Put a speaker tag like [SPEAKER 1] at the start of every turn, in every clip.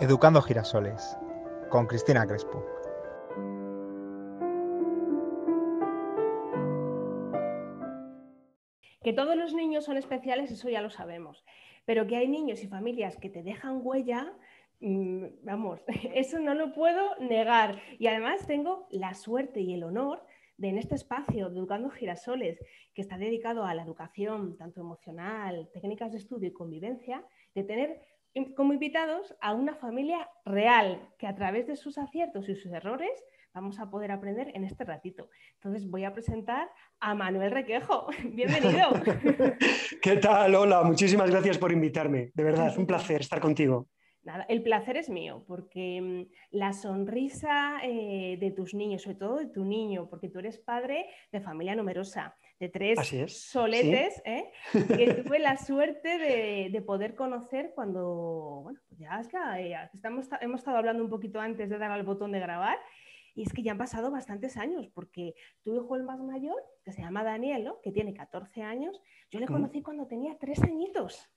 [SPEAKER 1] Educando Girasoles, con Cristina Crespo.
[SPEAKER 2] Que todos los niños son especiales, eso ya lo sabemos, pero que hay niños y familias que te dejan huella, mm, vamos, eso no lo puedo negar. Y además tengo la suerte y el honor de en este espacio de Educando Girasoles, que está dedicado a la educación tanto emocional, técnicas de estudio y convivencia, de tener como invitados a una familia real que a través de sus aciertos y sus errores vamos a poder aprender en este ratito. Entonces voy a presentar a Manuel Requejo. Bienvenido.
[SPEAKER 3] ¿Qué tal? Hola, muchísimas gracias por invitarme. De verdad, es un placer estar contigo.
[SPEAKER 2] Nada, el placer es mío, porque mm, la sonrisa eh, de tus niños, sobre todo de tu niño, porque tú eres padre de familia numerosa, de tres soletes, ¿eh? que tuve la suerte de, poder conocer cuando, bueno, pues ya es que estamos, hemos estado hablando un poquito antes de dar al botón de grabar, y es que ya han pasado bastantes años, porque tu hijo el más mayor, que se llama Daniel, que tiene 14 años, yo le conocí cuando tenía tres añitos.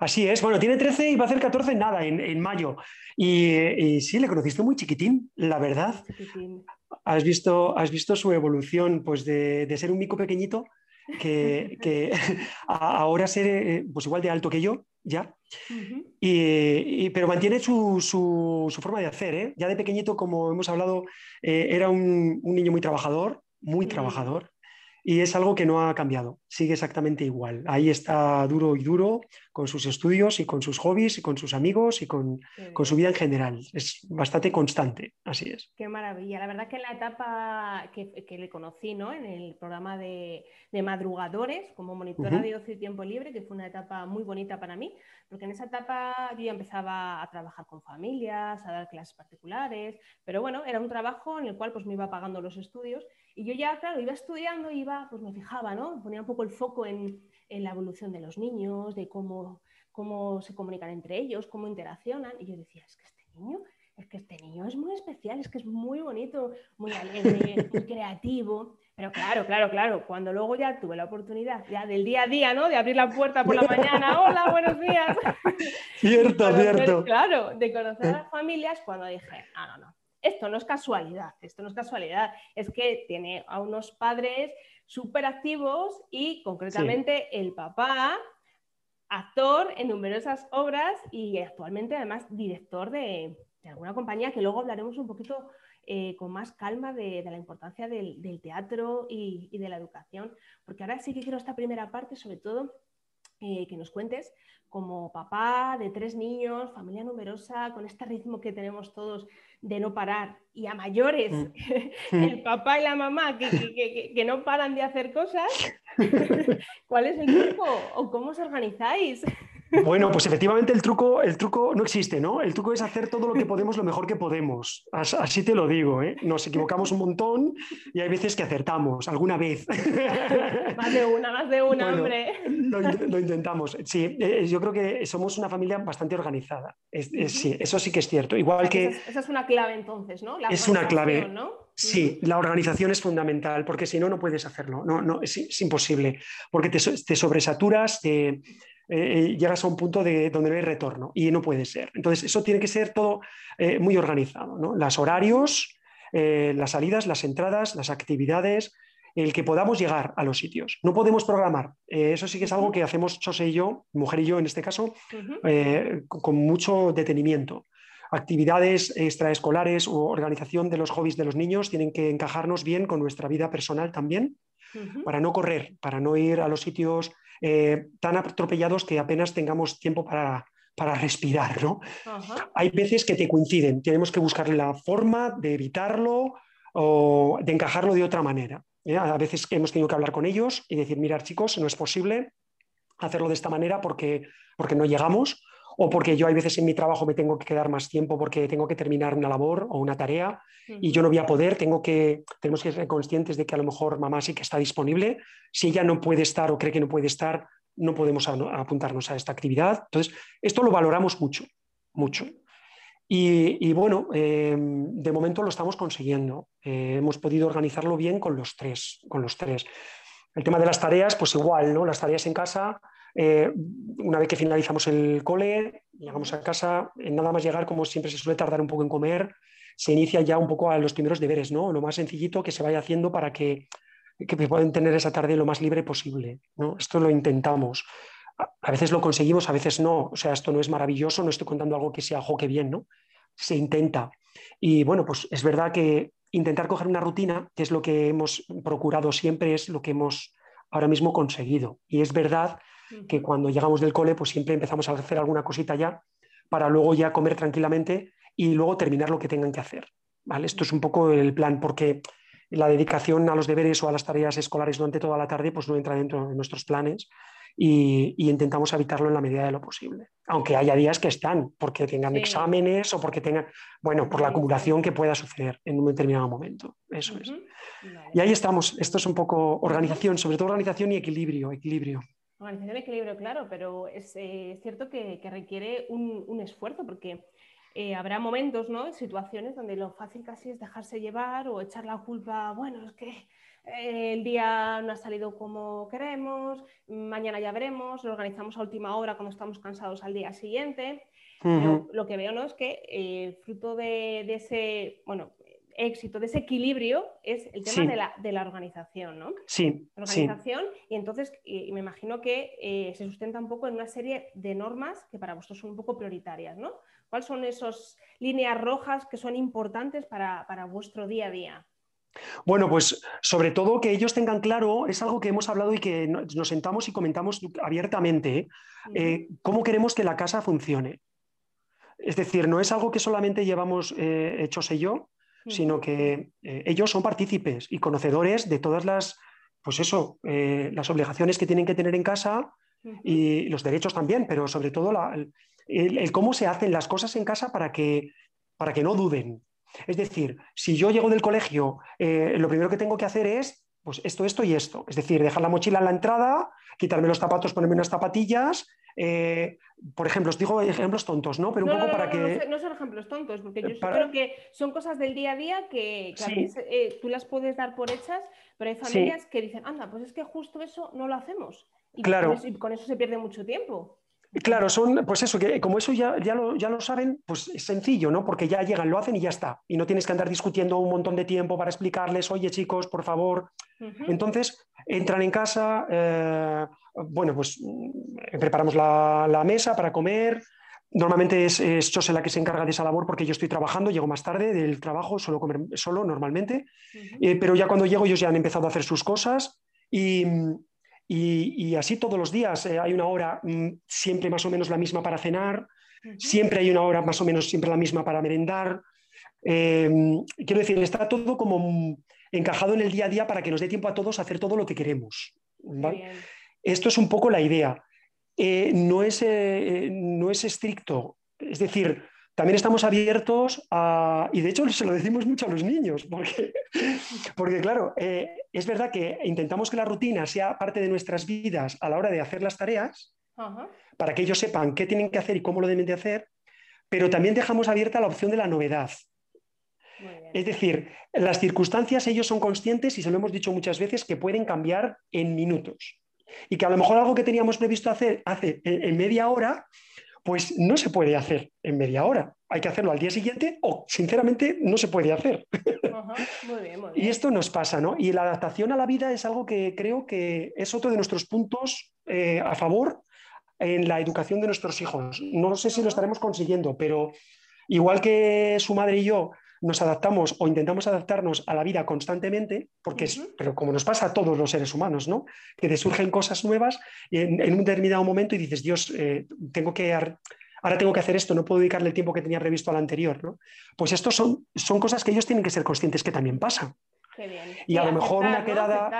[SPEAKER 3] Así es, bueno, tiene 13 y va a hacer 14 nada, en, mayo. Y, sí, le conociste muy chiquitín, la verdad. Has visto, has visto su evolución pues de, ser un mico pequeñito que, ahora ser eh, pues igual de alto que yo, ya. y, pero mantiene su, forma de hacer. ¿eh? Ya de pequeñito, como hemos hablado, eh, era un, niño muy trabajador, muy trabajador y es algo que no ha cambiado, sigue exactamente igual. Ahí está duro y duro con sus estudios y con sus hobbies y con sus amigos y con, su vida en general. Es bastante constante, así es.
[SPEAKER 2] Qué maravilla. La verdad que en la etapa que, le conocí ¿no? en el programa de, madrugadores como monitora de ocio y tiempo libre, que fue una etapa muy bonita para mí, porque en esa etapa yo ya empezaba a trabajar con familias, a dar clases particulares, pero bueno, era un trabajo en el cual pues me iba pagando los estudios y yo ya, claro, iba estudiando, iba, pues me fijaba, ¿no? Ponía un poco el foco en, la evolución de los niños, de cómo, cómo se comunican entre ellos, cómo interaccionan. Y yo decía, es que este niño, es que este niño es muy especial, es que es muy bonito, muy alegre, muy creativo. Pero claro, claro, claro, cuando luego ya tuve la oportunidad ya del día a día, ¿no? De abrir la puerta por la mañana, hola, buenos días.
[SPEAKER 3] Cierto, cierto.
[SPEAKER 2] Claro, de conocer a las familias, cuando dije, no, no, no, esto no es casualidad, esto no es casualidad, es que tiene a unos padres súper activos y concretamente el papá, actor en numerosas obras y actualmente además director de, alguna compañía que luego hablaremos un poquito eh, con más calma de, la importancia del, teatro y, y, de la educación, porque ahora sí que quiero esta primera parte sobre todo eh, que nos cuentes como papá de tres niños, familia numerosa, con este ritmo que tenemos todos de no parar, y a mayores, mm. el papá y la mamá que, que no paran de hacer cosas, ¿cuál es el truco o cómo os organizáis?
[SPEAKER 3] Bueno, pues efectivamente el truco, el truco no existe, ¿no? El truco es hacer todo lo que podemos lo mejor que podemos. Así te lo digo, ¿eh? Nos equivocamos un montón y hay veces que acertamos, alguna vez.
[SPEAKER 2] Más de una, más de una, hombre.
[SPEAKER 3] Lo, intentamos. Sí, eh, yo creo que somos una familia bastante organizada. sí, eso sí que es cierto. Igual que...
[SPEAKER 2] Esa es, una clave entonces, ¿no?
[SPEAKER 3] es una clave. ¿no? Sí, la organización es fundamental, porque si no, no puedes hacerlo. No, no, es, imposible, porque te, te sobresaturas, te eh, llegas a un punto de donde no hay retorno y no puede ser. Entonces, eso tiene que ser todo eh, muy organizado. ¿no? Los horarios, eh, las salidas, las entradas, las actividades, el que podamos llegar a los sitios. No podemos programar. eso sí que es algo que hacemos José y yo, mujer y yo en este caso, con mucho detenimiento actividades extraescolares o organización de los hobbies de los niños tienen que encajarnos bien con nuestra vida personal también, para no correr, para no ir a los sitios eh, tan atropellados que apenas tengamos tiempo para, respirar. ¿no? Hay veces que te coinciden, tenemos que buscar la forma de evitarlo o de encajarlo de otra manera. ¿eh? A veces hemos tenido que hablar con ellos y decir, mirar chicos, no es posible hacerlo de esta manera porque, porque no llegamos o porque yo hay veces en mi trabajo me tengo que quedar más tiempo porque tengo que terminar una labor o una tarea y yo no voy a poder, tengo que, tenemos que ser conscientes de que a lo mejor mamá sí que está disponible, si ella no puede estar o cree que no puede estar, no podemos apuntarnos a esta actividad. Entonces, esto lo valoramos mucho, mucho. Y, bueno, em, de momento lo estamos consiguiendo. Eh, hemos podido organizarlo bien con los tres, con los tres. El tema de las tareas, pues igual, ¿no? Las tareas en casa eh, una vez que finalizamos el cole, llegamos a casa, nada más llegar, como siempre se suele tardar un poco en comer, se inicia ya un poco a los primeros deberes, ¿no? Lo más sencillito que se vaya haciendo para que, que puedan tener esa tarde lo más libre posible, ¿no? Esto lo intentamos. A veces lo conseguimos, a veces no. O sea, esto no es maravilloso, no estoy contando algo que sea, jo, que bien, ¿no? Se intenta. Y bueno, pues es verdad que intentar coger una rutina, que es lo que hemos procurado siempre, es lo que hemos ahora mismo conseguido. Y es verdad que cuando llegamos del cole, pues siempre empezamos a hacer alguna cosita ya para luego ya comer tranquilamente y luego terminar lo que tengan que hacer. ¿vale? Esto es un poco el plan, porque la dedicación a los deberes o a las tareas escolares durante toda la tarde pues no entra dentro de nuestros planes y, intentamos evitarlo en la medida de lo posible. Aunque haya días que están, porque tengan exámenes o porque tengan, bueno, por la acumulación que pueda suceder en un determinado momento. Eso es. Y ahí estamos. Esto es un poco organización, sobre todo organización y equilibrio. equilibrio.
[SPEAKER 2] Organización y equilibrio, claro, pero es eh, cierto que, requiere un, esfuerzo porque eh, habrá momentos, ¿no? Situaciones donde lo fácil casi es dejarse llevar o echar la culpa, bueno, es que eh, el día no ha salido como queremos, mañana ya veremos, lo organizamos a última hora cuando estamos cansados al día siguiente. lo que veo ¿no? es que eh, fruto de, ese bueno, éxito, de ese equilibrio, es el tema de, la, organización, ¿no?
[SPEAKER 3] Sí.
[SPEAKER 2] organización, y entonces y me imagino que eh, se sustenta un poco en una serie de normas que para vosotros son un poco prioritarias, ¿no? ¿Cuáles son esas líneas rojas que son importantes para, para vuestro día a día?
[SPEAKER 3] Bueno, pues sobre todo que ellos tengan claro, es algo que hemos hablado y que nos sentamos y comentamos abiertamente, ¿eh? Eh, cómo queremos que la casa funcione. Es decir, no es algo que solamente llevamos eh, hecho sé yo, sino que ellos son partícipes y conocedores de todas las, pues eso, las obligaciones que tienen que tener en casa y los derechos también, pero sobre todo el, cómo se hacen las cosas en casa para que, para que no duden, es decir, si yo llego del colegio, eh, lo primero que tengo que hacer es pues esto, esto y esto. Es decir, dejar la mochila en la entrada, quitarme los zapatos, ponerme unas zapatillas. Eh, por ejemplo, os digo ejemplos tontos, ¿no? Pero un poco para que.
[SPEAKER 2] No, son ejemplos tontos, porque yo creo que son cosas del día a día que, eh, tú las puedes dar por hechas, pero hay familias que dicen, anda, pues es que justo eso no lo hacemos. Y
[SPEAKER 3] claro.
[SPEAKER 2] y con eso se pierde mucho tiempo.
[SPEAKER 3] Claro, son, pues eso, que como eso ya, ya, lo, ya lo saben, pues es sencillo, ¿no? Porque ya llegan, lo hacen y ya está. Y no tienes que andar discutiendo un montón de tiempo para explicarles, oye chicos, por favor. Entonces, entran en casa, eh, bueno, pues mm, preparamos la, mesa para comer. Normalmente es, es Chose la que se encarga de esa labor porque yo estoy trabajando, llego más tarde del trabajo, suelo comer solo normalmente. Eh, pero ya cuando llego ellos ya han empezado a hacer sus cosas y, y, así todos los días eh, hay una hora mm, siempre más o menos la misma para cenar, siempre hay una hora más o menos siempre la misma para merendar. Em, quiero decir, está todo como encajado en el día a día para que nos dé tiempo a todos a hacer todo lo que queremos. Esto es un poco la idea. Eh, no, es, eh, no es estricto. Es decir, también estamos abiertos a, y de hecho se lo decimos mucho a los niños, porque, porque claro, eh, es verdad que intentamos que la rutina sea parte de nuestras vidas a la hora de hacer las tareas, para que ellos sepan qué tienen que hacer y cómo lo deben de hacer, pero también dejamos abierta la opción de la novedad. Es decir, las circunstancias ellos son conscientes y se lo hemos dicho muchas veces que pueden cambiar en minutos. Y que a lo mejor algo que teníamos previsto hacer hace en media hora, pues no se puede hacer en media hora. Hay que hacerlo al día siguiente o, sinceramente, no se puede hacer. Y esto nos pasa, ¿no? Y la adaptación a la vida es algo que creo que es otro de nuestros puntos eh, a favor en la educación de nuestros hijos. No sé si lo estaremos consiguiendo, pero igual que su madre y yo nos adaptamos o intentamos adaptarnos a la vida constantemente, porque es, pero como nos pasa a todos los seres humanos, ¿no? Que te surgen cosas nuevas y en, un determinado momento y dices, Dios, eh, tengo que ahora tengo que hacer esto, no puedo dedicarle el tiempo que tenía previsto al anterior, ¿no? Pues esto son, son cosas que ellos tienen que ser conscientes que también pasan. Y, a lo mejor una quedada.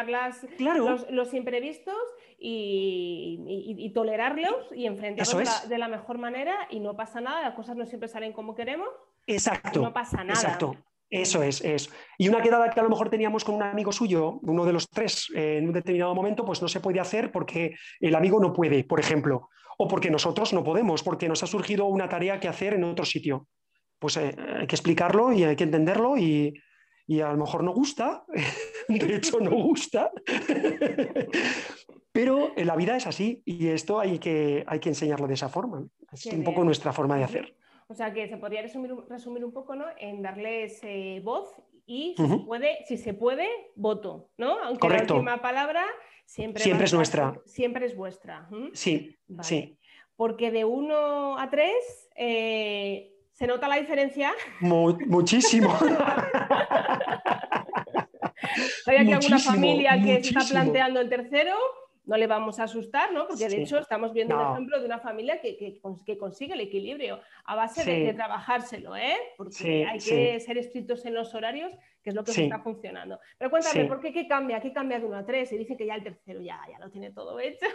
[SPEAKER 2] claro. los, imprevistos y, tolerarlos y enfrentarlos de, la, mejor manera y no pasa nada, las cosas no siempre salen como queremos.
[SPEAKER 3] Exacto.
[SPEAKER 2] No pasa nada.
[SPEAKER 3] Exacto. Eso es, es. Y una quedada que a lo mejor teníamos con un amigo suyo, uno de los tres, eh, en un determinado momento, pues no se puede hacer porque el amigo no puede, por ejemplo, o porque nosotros no podemos, porque nos ha surgido una tarea que hacer en otro sitio. Pues eh, hay que explicarlo y hay que entenderlo y, y a lo mejor no gusta, de hecho no gusta, Pero la vida es así y esto hay que, hay que enseñarlo de esa forma. Es un poco nuestra forma de hacer.
[SPEAKER 2] O sea que se podría resumir, resumir un poco ¿no? en darles eh, voz y si, se puede, si se puede, voto, ¿no? Aunque la última palabra siempre,
[SPEAKER 3] siempre es nuestra.
[SPEAKER 2] Siempre es vuestra.
[SPEAKER 3] Sí, sí.
[SPEAKER 2] Porque de 1 a 3 eh, se nota la diferencia.
[SPEAKER 3] muchísimo.
[SPEAKER 2] Hay aquí alguna familia que se está planteando el tercero no le vamos a asustar, ¿no? Porque de hecho estamos viendo un ejemplo de una familia que, que, consigue el equilibrio a base de, trabajárselo, ¿eh? Porque hay que ser estrictos en los horarios, que es lo que está funcionando. Pero cuéntame, ¿por qué qué cambia? ¿Qué cambia de uno a tres? Y dicen que ya el tercero ya, ya lo tiene todo hecho.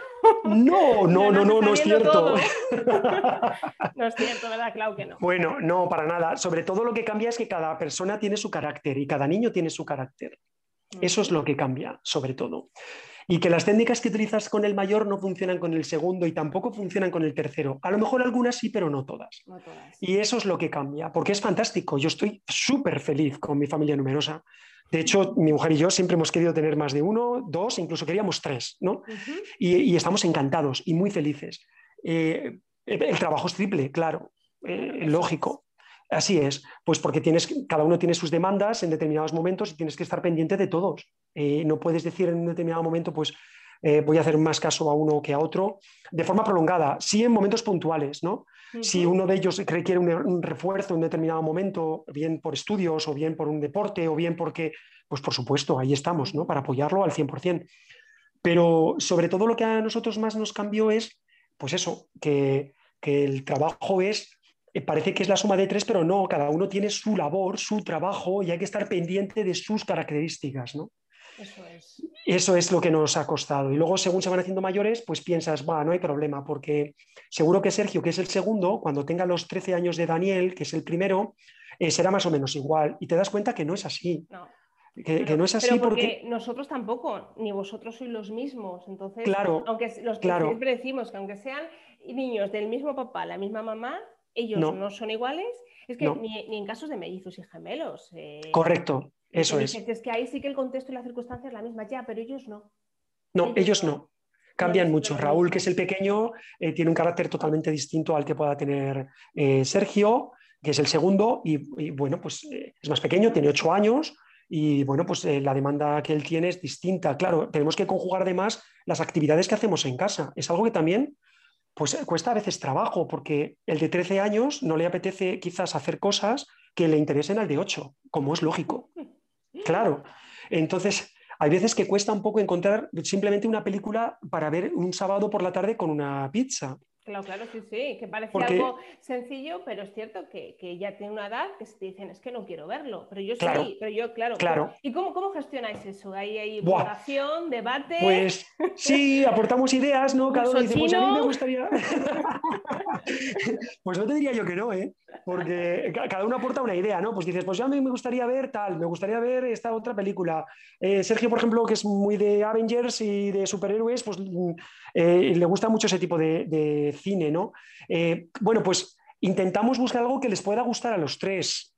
[SPEAKER 3] No, no, no, no, no es cierto.
[SPEAKER 2] no es cierto, ¿verdad? Claro que no.
[SPEAKER 3] Bueno, no, para nada. Sobre todo lo que cambia es que cada persona tiene su carácter y cada niño tiene su carácter. Eso es lo que cambia, sobre todo. Y que las técnicas que utilizas con el mayor no funcionan con el segundo y tampoco funcionan con el tercero. A lo mejor algunas sí, pero no todas. Y eso es lo que cambia, porque es fantástico. Yo estoy súper feliz con mi familia numerosa. De hecho, mi mujer y yo siempre hemos querido tener más de uno, dos, incluso queríamos tres, ¿no? y, estamos encantados y muy felices. Eh, el trabajo es triple, claro, eh, lógico. Así es, pues porque tienes, cada uno tiene sus demandas en determinados momentos y tienes que estar pendiente de todos. Eh, no puedes decir en un determinado momento, pues eh, voy a hacer más caso a uno que a otro, de forma prolongada, sí en momentos puntuales, ¿no? Si uno de ellos requiere un, refuerzo en un determinado momento, bien por estudios o bien por un deporte o bien porque, pues por supuesto, ahí estamos, ¿no? Para apoyarlo al 100%. Pero sobre todo lo que a nosotros más nos cambió es, pues eso, que, que el trabajo es parece que es la suma de tres, pero no, cada uno tiene su labor, su trabajo y hay que estar pendiente de sus características, ¿no?
[SPEAKER 2] Eso es.
[SPEAKER 3] Eso es lo que nos ha costado. Y luego, según se van haciendo mayores, pues piensas, va, no hay problema, porque seguro que Sergio, que es el segundo, cuando tenga los 13 años de Daniel, que es el primero, eh, será más o menos igual. Y te das cuenta que no es así.
[SPEAKER 2] No.
[SPEAKER 3] Que, no es así
[SPEAKER 2] porque, nosotros tampoco, ni vosotros sois los mismos. Entonces, claro, aunque los que siempre decimos que aunque sean niños del mismo papá, la misma mamá, ellos no, son iguales. Es que ni, en casos de mellizos y gemelos.
[SPEAKER 3] Eh, Correcto, eso es.
[SPEAKER 2] Es que ahí sí que el contexto y la circunstancia es la misma, ya, pero ellos no.
[SPEAKER 3] No, ellos, no. Cambian mucho. Raúl, que es el pequeño, eh, tiene un carácter totalmente distinto al que pueda tener eh, Sergio, que es el segundo, y, bueno, pues es más pequeño, tiene ocho años, y bueno, pues la demanda que él tiene es distinta. Claro, tenemos que conjugar además las actividades que hacemos en casa. Es algo que también pues eh, cuesta a veces trabajo, porque el de 13 años no le apetece quizás hacer cosas que le interesen al de 8, como es lógico. Claro. Entonces, hay veces que cuesta un poco encontrar simplemente una película para ver un sábado por la tarde con una pizza.
[SPEAKER 2] Claro, claro, sí, sí, que parece algo sencillo, pero es cierto que, ya tiene una edad que se te dicen, es que no quiero verlo, pero yo sí, pero yo, claro.
[SPEAKER 3] claro.
[SPEAKER 2] ¿Y cómo, cómo gestionáis eso? ¿Hay, hay votación, debate?
[SPEAKER 3] Pues sí, aportamos ideas, ¿no? Cada uno dice, pues a mí me gustaría... pues no te diría yo que no, ¿eh? Porque cada uno aporta una idea, ¿no? Pues dices, pues yo a mí me gustaría ver tal, me gustaría ver esta otra película. Eh, Sergio, por ejemplo, que es muy de Avengers y de superhéroes, pues eh, le gusta mucho ese tipo de, cine, ¿no? Eh, bueno, pues intentamos buscar algo que les pueda gustar a los tres.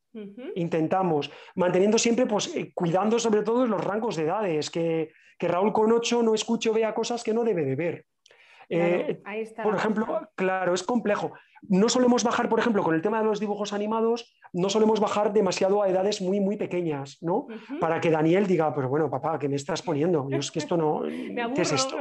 [SPEAKER 3] Intentamos, manteniendo siempre, pues, eh, cuidando sobre todo los rangos de edades, que, Raúl con ocho no escuche o vea cosas que no debe de ver. Por ejemplo, claro, es complejo. No solemos bajar, por ejemplo, con el tema de los dibujos animados, no solemos bajar demasiado a edades muy, muy pequeñas, ¿no? Para que Daniel diga, pero bueno, papá, ¿qué me estás poniendo? Yo es que esto no... ¿Qué es esto?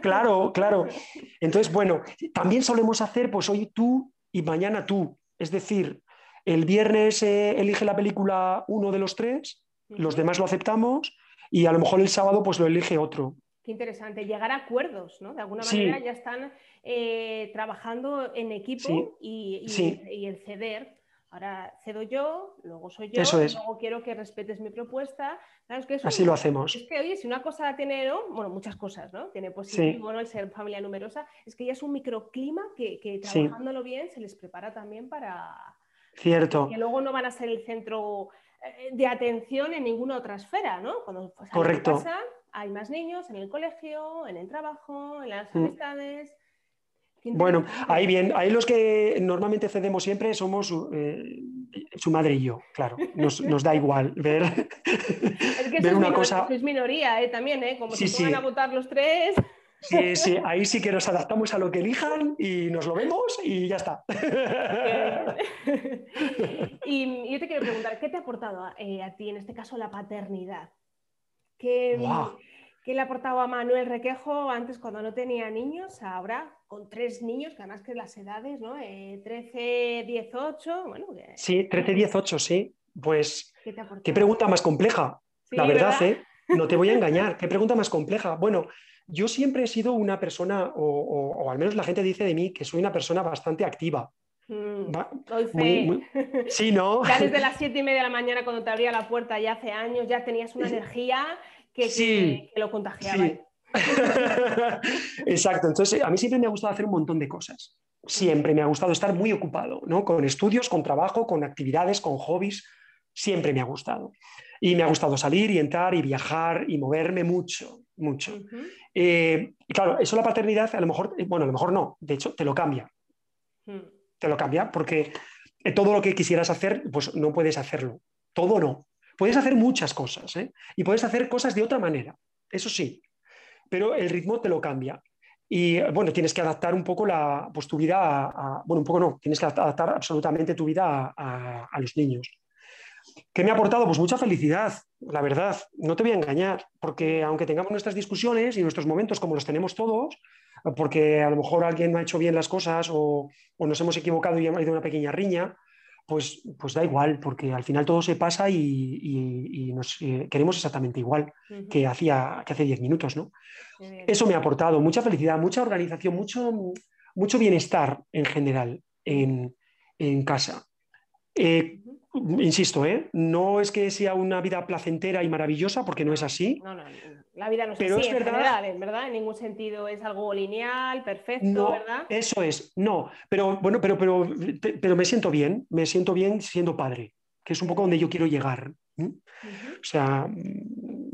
[SPEAKER 3] Claro, claro. Entonces, bueno, también solemos hacer, pues hoy tú y mañana tú. Es decir, el viernes eh, elige la película uno de los tres, los demás lo aceptamos y a lo mejor el sábado pues lo elige otro.
[SPEAKER 2] Qué interesante, llegar a acuerdos, ¿no? De alguna manera ya están eh, trabajando en equipo y, el ceder. Ahora cedo yo, luego soy yo, luego quiero que respetes mi propuesta.
[SPEAKER 3] Así lo hacemos.
[SPEAKER 2] Es que, oye, si una cosa tiene, bueno, muchas cosas, ¿no? Tiene positivo, ¿no? El ser familia numerosa, es que ya es un microclima que, que trabajándolo bien se les prepara también para...
[SPEAKER 3] Cierto.
[SPEAKER 2] Que luego no van a ser el centro eh, de atención en ninguna otra esfera, ¿no? Cuando
[SPEAKER 3] Correcto.
[SPEAKER 2] Hay más niños en el colegio, en el trabajo, en las mm. amistades.
[SPEAKER 3] Bueno, ahí bien, ahí los que normalmente cedemos siempre somos eh, su madre y yo, claro, nos, da igual ver,
[SPEAKER 2] es que una cosa. Es minoría ¿eh? también, ¿eh? como si se van a votar los tres.
[SPEAKER 3] Sí, sí, ahí sí que nos adaptamos a lo que elijan y nos lo vemos y ya está.
[SPEAKER 2] y yo te quiero preguntar, ¿qué te ha aportado a, eh, ti, en este caso, la paternidad? ¿Qué, ¿Qué, le ha aportado a Manuel Requejo antes cuando no tenía niños, ahora con tres niños, que además que las edades, ¿no? 13, 18, bueno.
[SPEAKER 3] Sí, 13, 18, sí. Pues, ¿qué, pregunta más compleja? la verdad, ¿eh? No te voy a engañar. ¿Qué pregunta más compleja? Bueno, yo siempre he sido una persona, o, al menos la gente dice de mí, que soy una persona bastante activa.
[SPEAKER 2] Mm, sí, ¿no? Ya desde las siete y media de la mañana cuando te abría la puerta ya hace años ya tenías una energía que, lo contagiaba.
[SPEAKER 3] Exacto, entonces a mí siempre me ha gustado hacer un montón de cosas. Siempre me ha gustado estar muy ocupado, ¿no? Con estudios, con trabajo, con actividades, con hobbies. Siempre me ha gustado. Y me ha gustado salir y entrar y viajar y moverme mucho, mucho. Eh, y claro, eso la paternidad a lo mejor, eh, bueno, a lo mejor no, de hecho te lo cambia. Hmm. Te lo cambia porque eh, todo lo que quisieras hacer, pues no puedes hacerlo. Todo no. Puedes hacer muchas cosas y puedes hacer cosas de otra manera, eso sí, pero el ritmo te lo cambia. Y bueno, tienes que adaptar un poco la, pues, tu vida a, bueno, un poco no, tienes que adaptar absolutamente tu vida a, a los niños. ¿Qué me ha aportado? Pues mucha felicidad, la verdad. No te voy a engañar, porque aunque tengamos nuestras discusiones y nuestros momentos como los tenemos todos, porque a lo mejor alguien no ha hecho bien las cosas o, nos hemos equivocado y ha habido una pequeña riña, pues, pues da igual, porque al final todo se pasa y, nos eh, queremos exactamente igual que, hacía, que hace 10 minutos. ¿no? Eso me ha aportado mucha felicidad, mucha organización, mucho, mucho bienestar en general en, casa. Eh, insisto, ¿eh? no es que sea una vida placentera y maravillosa, porque no es así.
[SPEAKER 2] No, no, la vida no es pero así, es verdad, en verdad, en ningún sentido es algo lineal, perfecto, ¿verdad?
[SPEAKER 3] Eso es, no, pero bueno, pero, pero, pero me siento bien, me siento bien siendo padre, que es un poco donde yo quiero llegar. O sea,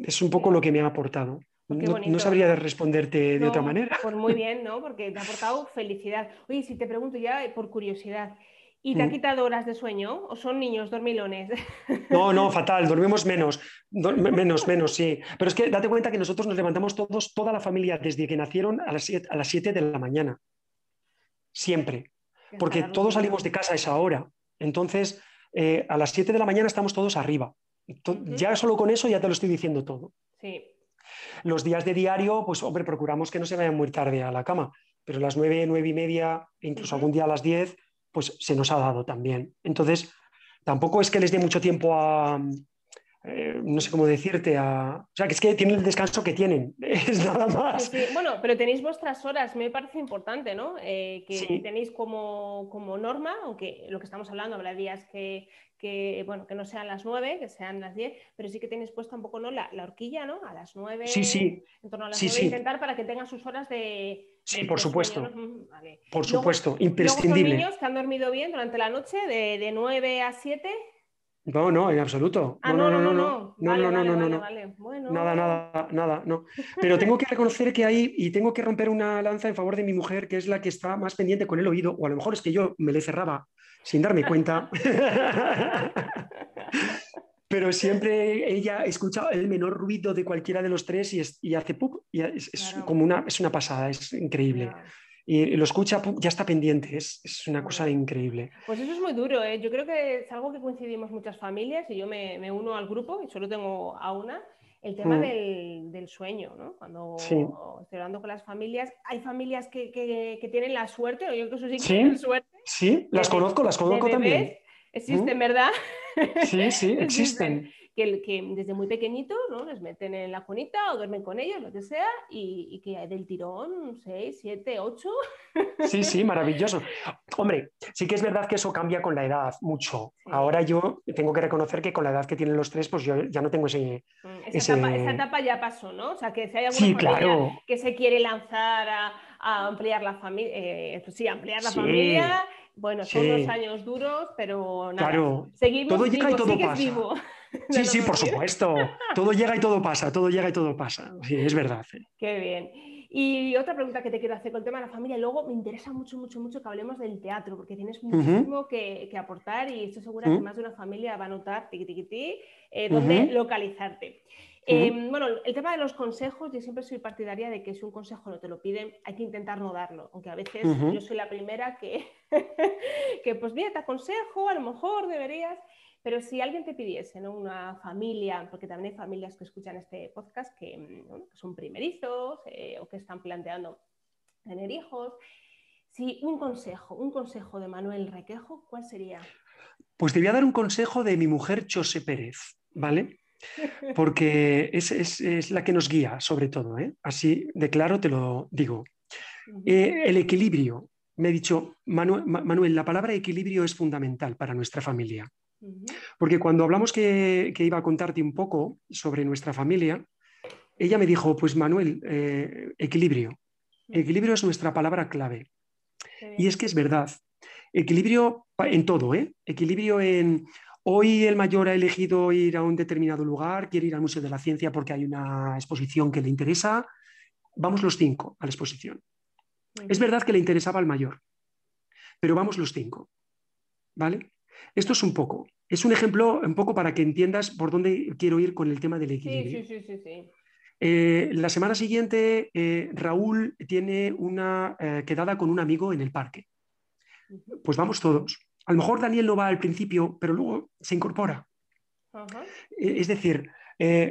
[SPEAKER 3] es un poco lo que me ha aportado. no, sabría responderte de otra manera.
[SPEAKER 2] Pues muy bien, ¿no? Porque te ha aportado felicidad. Oye, si te pregunto ya por curiosidad, ¿Y te ha mm. quitado horas de sueño o son niños dormilones?
[SPEAKER 3] No, no, fatal, dormimos menos, menos, menos, sí. Pero es que date cuenta que nosotros nos levantamos todos, toda la familia, desde que nacieron a las 7, a las de la mañana. Siempre. Porque todos salimos de casa a esa hora. Entonces, eh, a las 7 de la mañana estamos todos arriba. Ya solo con eso ya te lo estoy diciendo todo.
[SPEAKER 2] Sí.
[SPEAKER 3] Los días de diario, pues hombre, procuramos que no se vayan muy tarde a la cama, pero las 9, 9 y media, incluso algún día a las 10, pues se nos ha dado también. Entonces, tampoco es que les dé mucho tiempo a, eh, no sé cómo decirte, a... O sea, que es que tienen el descanso que tienen, es nada más.
[SPEAKER 2] Bueno, pero tenéis vuestras horas, me parece importante, ¿no? Eh, que tenéis como, como, norma, aunque lo que estamos hablando, habrá días que, que, bueno, que no sean las 9, que sean las 10, pero sí que tenéis puesta un poco ¿no? la, horquilla, ¿no? A las 9,
[SPEAKER 3] sí, sí.
[SPEAKER 2] en torno a las 9, intentar para que tengan sus horas de...
[SPEAKER 3] Sí, por supuesto. Por supuesto, imprescindible.
[SPEAKER 2] Luego niños que han dormido bien durante la noche de, de 9 a 7.
[SPEAKER 3] No, no, en absoluto. no, no, no, no, no, no, no, no, no, Nada, nada, nada, no. Pero tengo que reconocer que hay, y tengo que romper una lanza en favor de mi mujer, que es la que está más pendiente con el oído, o a lo mejor es que yo me le cerraba sin darme cuenta. Pero siempre ella escucha el menor ruido de cualquiera de los tres y, hace pup, y es, como una, es una pasada, es increíble. Y lo escucha, ya está pendiente, es, una cosa increíble.
[SPEAKER 2] Pues eso es muy duro, ¿eh? yo creo que es algo que coincidimos muchas familias y yo me, me uno al grupo y solo tengo a una, el tema mm. del, sueño, ¿no? Cuando estoy hablando con las familias, hay familias que, tienen la suerte, o yo creo que eso sí que tienen suerte.
[SPEAKER 3] Sí, las conozco, las conozco también.
[SPEAKER 2] Existen, mm. ¿verdad?
[SPEAKER 3] Sí, sí, existen
[SPEAKER 2] que, que desde muy pequeñitos ¿no? les meten en la cunita o duermen con ellos, lo que sea, y, y que del tirón 6, 7, 8.
[SPEAKER 3] Sí, sí, maravilloso. Hombre, sí que es verdad que eso cambia con la edad mucho. Ahora yo tengo que reconocer que con la edad que tienen los tres, pues yo ya no tengo ese...
[SPEAKER 2] Mm, esa, Etapa, esa etapa, ya pasó, ¿no? O sea, que si hay alguna familia que se quiere lanzar a, a ampliar la familia, eh, pues sí, ampliar la familia bueno, son unos años duros, pero nada.
[SPEAKER 3] Claro.
[SPEAKER 2] Seguimos
[SPEAKER 3] todo llega y todo pasa. Sí, sí, por supuesto. Todo llega y todo pasa, todo llega y todo pasa. Sí, es verdad.
[SPEAKER 2] Qué bien. Y otra pregunta que te quiero hacer con el tema de la familia, luego me interesa mucho, mucho, mucho que hablemos del teatro, porque tienes muchísimo que, aportar y estoy segura que más de una familia va a notar tiqui, tiqui, tiqui, eh, dónde localizarte. Em, bueno, el tema de los consejos, yo siempre soy partidaria de que si un consejo no te lo piden, hay que intentar no darlo, aunque a veces yo soy la primera que, que, pues mira, te aconsejo, a lo mejor deberías, pero si alguien te pidiese, ¿no? Una familia, porque también hay familias que escuchan este podcast que, mm, son primerizos eh, o que están planteando tener hijos, si un consejo, un consejo de Manuel Requejo, ¿cuál sería?
[SPEAKER 3] Pues te voy a dar un consejo de mi mujer José Pérez, ¿vale? porque es, la que nos guía sobre todo. ¿eh? Así de claro te lo digo. Eh, el equilibrio. Me ha dicho, Manuel, la palabra equilibrio es fundamental para nuestra familia. Porque cuando hablamos que, iba a contarte un poco sobre nuestra familia, ella me dijo, pues Manuel, eh, equilibrio. Equilibrio es nuestra palabra clave. Y es que es verdad. Equilibrio en todo, ¿eh? Equilibrio en, Hoy el mayor ha elegido ir a un determinado lugar, quiere ir al Museo de la Ciencia porque hay una exposición que le interesa. Vamos los cinco a la exposición. Es verdad que le interesaba al mayor, pero vamos los cinco. ¿Vale? Esto es un poco, es un ejemplo un poco para que entiendas por dónde quiero ir con el tema del equilibrio. Sí, sí, sí, eh, la semana siguiente, eh, Raúl tiene una eh, quedada con un amigo en el parque. Pues vamos todos. A lo mejor Daniel no va al principio, pero luego se incorpora. Es decir,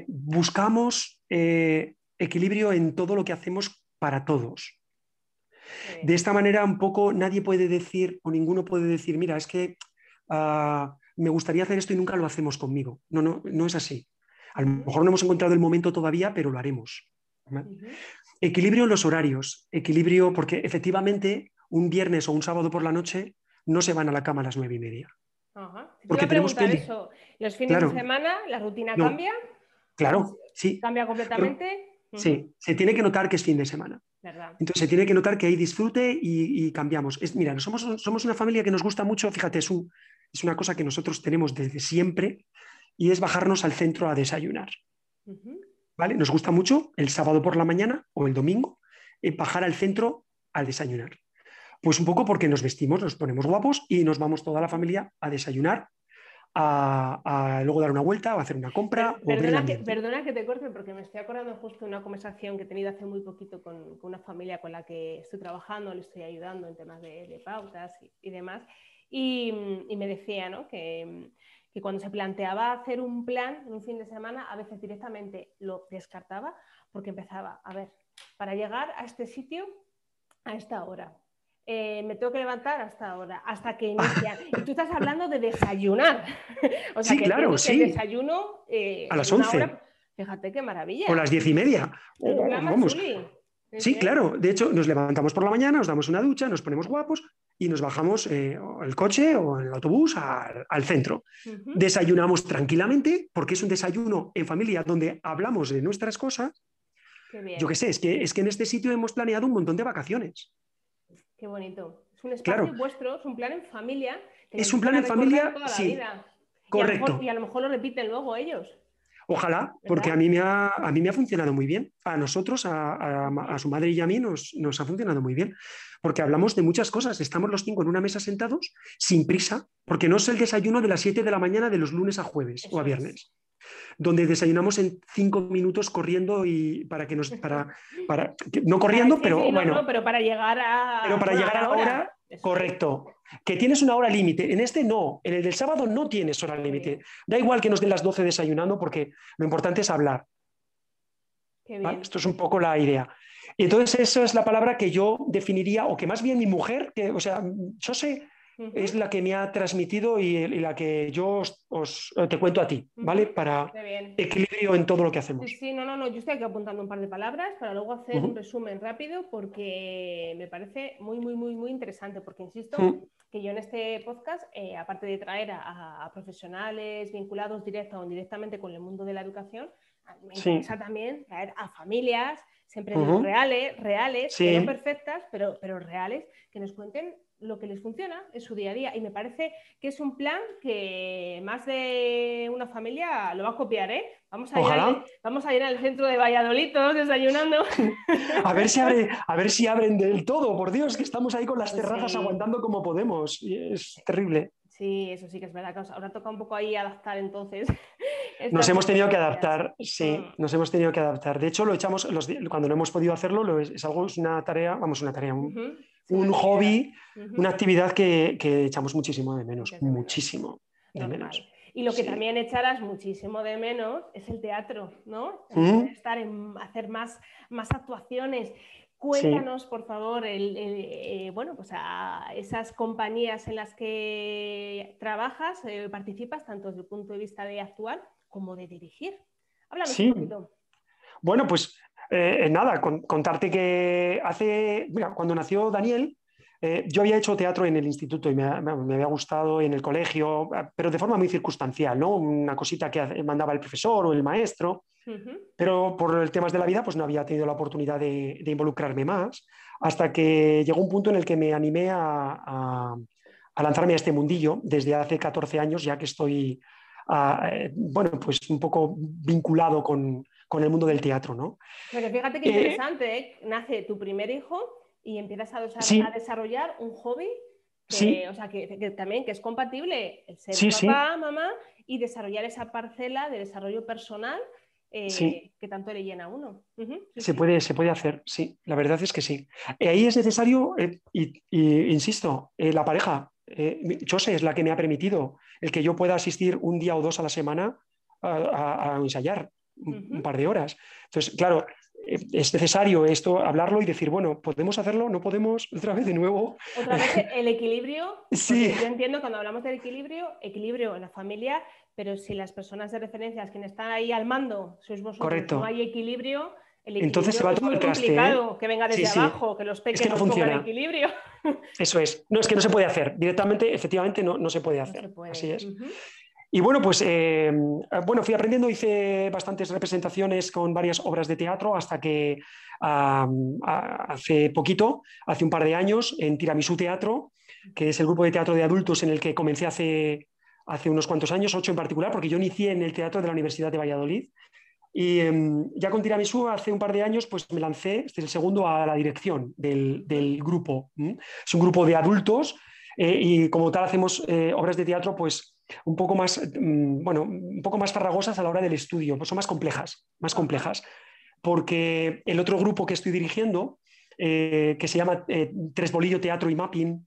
[SPEAKER 3] buscamos equilibrio en todo lo que hacemos para todos. De esta manera, un poco nadie puede decir o ninguno puede decir, mira, es que ah, me gustaría hacer esto y nunca lo hacemos conmigo. No, no, no es así. A lo mejor no hemos encontrado el momento todavía, pero lo haremos. Equilibrio en los horarios, equilibrio porque efectivamente un viernes o un sábado por la noche no se van a la cama a las nueve y media.
[SPEAKER 2] Porque tenemos peli. Eso. Los fines de semana, la rutina cambia.
[SPEAKER 3] Claro, sí.
[SPEAKER 2] Cambia completamente.
[SPEAKER 3] Sí, se tiene que notar que es fin de semana. Entonces se tiene que notar que hay disfrute y, cambiamos. Es, mira, somos, somos, una familia que nos gusta mucho, fíjate, es, es, una cosa que nosotros tenemos desde siempre y es bajarnos al centro a desayunar. ¿Vale? Nos gusta mucho el sábado por la mañana o el domingo eh, bajar al centro al desayunar. Pues un poco porque nos vestimos, nos ponemos guapos y nos vamos toda la familia a desayunar, a, luego dar una vuelta, a hacer una compra.
[SPEAKER 2] perdona, que, perdona, que, te corte porque me estoy acordando justo de una conversación que he tenido hace muy poquito con, una familia con la que estoy trabajando, le estoy ayudando en temas de, pautas y, demás. Y, me decía que, que cuando se planteaba hacer un plan en un fin de semana, a veces directamente lo descartaba porque empezaba, a ver, para llegar a este sitio a esta hora, eh, me tengo que levantar hasta ahora, hasta que inicia. y tú estás hablando de desayunar.
[SPEAKER 3] o sea, sí, que claro, sí.
[SPEAKER 2] desayuno
[SPEAKER 3] eh, a las 11.
[SPEAKER 2] Fíjate qué maravilla.
[SPEAKER 3] O las diez y media. vamos. Sí, claro. De hecho, nos levantamos por la mañana, nos damos una ducha, nos ponemos guapos y nos bajamos eh, el coche o el autobús al, centro. Desayunamos tranquilamente, porque es un desayuno en familia donde hablamos de nuestras cosas. Yo qué sé, es que, es que en este sitio hemos planeado un montón de vacaciones.
[SPEAKER 2] Qué bonito. Es un espacio vuestro, es un plan en familia.
[SPEAKER 3] es un plan en familia, sí. Correcto.
[SPEAKER 2] Y a, lo mejor lo repiten luego ellos.
[SPEAKER 3] Ojalá, porque a mí, me ha, a mí me ha funcionado muy bien. A nosotros, a, su madre y a mí, nos, nos, ha funcionado muy bien. Porque hablamos de muchas cosas. Estamos los cinco en una mesa sentados, sin prisa, porque no es el desayuno de las 7 de la mañana de los lunes a jueves o a viernes donde desayunamos en cinco minutos corriendo y para que nos, para, para no corriendo, pero bueno.
[SPEAKER 2] pero para llegar a.
[SPEAKER 3] Pero para llegar a la hora, correcto. Que tienes una hora límite. En este no, en el del sábado no tienes hora límite. Da igual que nos den las 12 desayunando porque lo importante es hablar. Esto es un poco la idea. Y entonces esa es la palabra que yo definiría, o que más bien mi mujer, que, o sea, yo sé es la que me ha transmitido y, la que yo os, te cuento a ti, ¿vale? Para equilibrio en todo lo que hacemos.
[SPEAKER 2] Sí, no, no, no, yo estoy aquí apuntando un par de palabras para luego hacer un resumen rápido porque me parece muy, muy, muy, muy interesante, porque insisto que yo en este podcast, eh, aparte de traer a, profesionales vinculados directa o indirectamente con el mundo de la educación, me interesa también traer a familias siempre reales, reales, no perfectas, pero, pero reales, que nos cuenten lo que les funciona en su día a día. Y me parece que es un plan que más de una familia lo va a copiar, ¿eh? Vamos a, Ir, al, vamos a ir al centro de Valladolid todos desayunando.
[SPEAKER 3] a, ver si abre, a ver si abren del todo, por Dios, que estamos ahí con las terrazas aguantando como podemos. es terrible.
[SPEAKER 2] Sí, eso sí que es verdad. Ahora toca un poco ahí adaptar entonces.
[SPEAKER 3] Nos hemos tenido que adaptar, sí, mm. nos hemos tenido que adaptar. De hecho, lo echamos, cuando no hemos podido hacerlo, es, algo, es una tarea, vamos, una tarea, un, hobby, una actividad que, echamos muchísimo de menos, muchísimo de menos.
[SPEAKER 2] Y lo que también echarás muchísimo de menos es el teatro, ¿no? ¿Mm? Estar en hacer más, más actuaciones. Cuéntanos, por favor, eh, bueno, pues a esas compañías en las que trabajas, eh, participas, tanto desde el punto de vista de actuar como de dirigir. Háblanos un poquito.
[SPEAKER 3] Bueno, pues eh, nada, contarte que hace, mira, cuando nació Daniel, yo había hecho teatro en el instituto y me, había gustado en el colegio, pero de forma muy circunstancial, ¿no? Una cosita que mandaba el profesor o el maestro. Pero por el temas de la vida, pues no había tenido la oportunidad de, involucrarme más, hasta que llegó un punto en el que me animé a, lanzarme a este mundillo desde hace 14 años, ya que estoy, eh, bueno, pues un poco vinculado con, el mundo del teatro, ¿no?
[SPEAKER 2] Pero fíjate qué eh, interesante, ¿eh? nace tu primer hijo y empiezas a, desarrollar un hobby que, o sea, que, también que es compatible el ser papá, mamá y desarrollar esa parcela de desarrollo personal eh, que tanto le llena a uno.
[SPEAKER 3] se, Puede, se puede hacer, sí, la verdad es que sí. Ahí es necesario, eh, y, insisto, la pareja, Chose es la que me ha permitido el que yo pueda asistir un día o dos a la semana a, ensayar un, par de horas. Entonces, claro, es necesario esto hablarlo y decir, bueno, podemos hacerlo, no podemos, otra vez de nuevo.
[SPEAKER 2] Otra vez el equilibrio. Sí. Yo entiendo cuando hablamos del equilibrio, equilibrio en la familia pero si las personas de referencia, quienes están ahí al mando, sois vosotros, no hay equilibrio, el
[SPEAKER 3] Entonces se va todo
[SPEAKER 2] muy
[SPEAKER 3] el traste,
[SPEAKER 2] complicado, que venga desde abajo, que los pequeños es
[SPEAKER 3] que no funciona.
[SPEAKER 2] equilibrio.
[SPEAKER 3] Eso es. No, es que no se puede hacer. Directamente, efectivamente, no, no se puede hacer. Así es. Y bueno, pues eh, bueno, fui aprendiendo, hice bastantes representaciones con varias obras de teatro hasta que hace poquito, hace un par de años, en Tiramisú Teatro, que es el grupo de teatro de adultos en el que comencé hace hace unos cuantos años, ocho en particular, porque yo inicié en el teatro de la Universidad de Valladolid. Y em, ya con Tiramisú, hace un par de años, pues me lancé, este es el segundo, a la dirección del, grupo. Es un grupo de adultos eh, y como tal hacemos eh, obras de teatro, pues un poco más, mm, bueno, un poco más farragosas a la hora del estudio, pues son más complejas, más complejas. Porque el otro grupo que estoy dirigiendo, eh, que se llama Tres Bolillo Teatro y Mapping,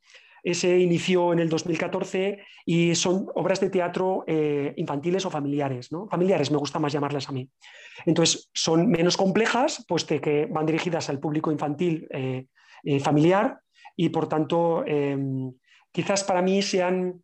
[SPEAKER 3] ese inició en el 2014 y son obras de teatro eh, infantiles o familiares, ¿no? Familiares, me gusta más llamarlas a mí. Entonces, son menos complejas, pues que van dirigidas al público infantil eh, eh, familiar y, por tanto, em, quizás para mí sean